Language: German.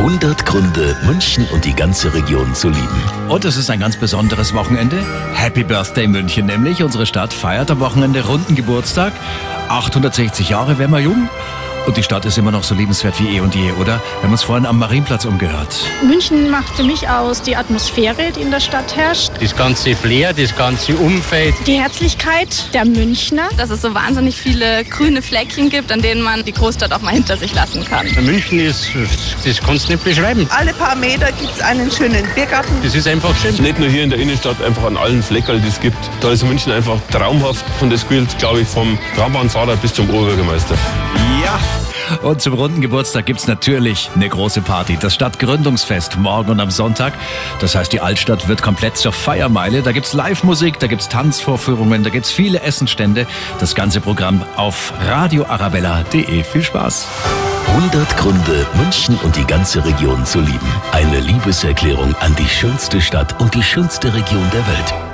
100 Gründe, München und die ganze Region zu lieben. Und es ist ein ganz besonderes Wochenende. Happy Birthday München nämlich. Unsere Stadt feiert am Wochenende runden Geburtstag. 860 Jahre wären wir jung. Und die Stadt ist immer noch so liebenswert wie eh und je, oder? Wir haben uns vorhin am Marienplatz umgehört. München macht für mich aus die Atmosphäre, die in der Stadt herrscht. Das ganze Flair, das ganze Umfeld. Die Herzlichkeit der Münchner. Dass es so wahnsinnig viele grüne Fleckchen gibt, an denen man die Großstadt auch mal hinter sich lassen kann. München ist, das kannst du nicht beschreiben. Alle paar Meter gibt es einen schönen Biergarten. Das ist einfach schön. Nicht nur hier in der Innenstadt, einfach an allen Fleckern, die es gibt. Da ist München einfach traumhaft. Und das gilt, glaube ich, vom Radbahnfahrer bis zum Oberbürgermeister. Ja. Und zum runden Geburtstag gibt's natürlich eine große Party. Das Stadtgründungsfest morgen und am Sonntag. Das heißt, die Altstadt wird komplett zur Feiermeile. Da gibt's Live-Musik, da gibt's Tanzvorführungen, da gibt's viele Essenstände. Das ganze Programm auf radioarabella.de. Viel Spaß. 100 Gründe, München und die ganze Region zu lieben. Eine Liebeserklärung an die schönste Stadt und die schönste Region der Welt.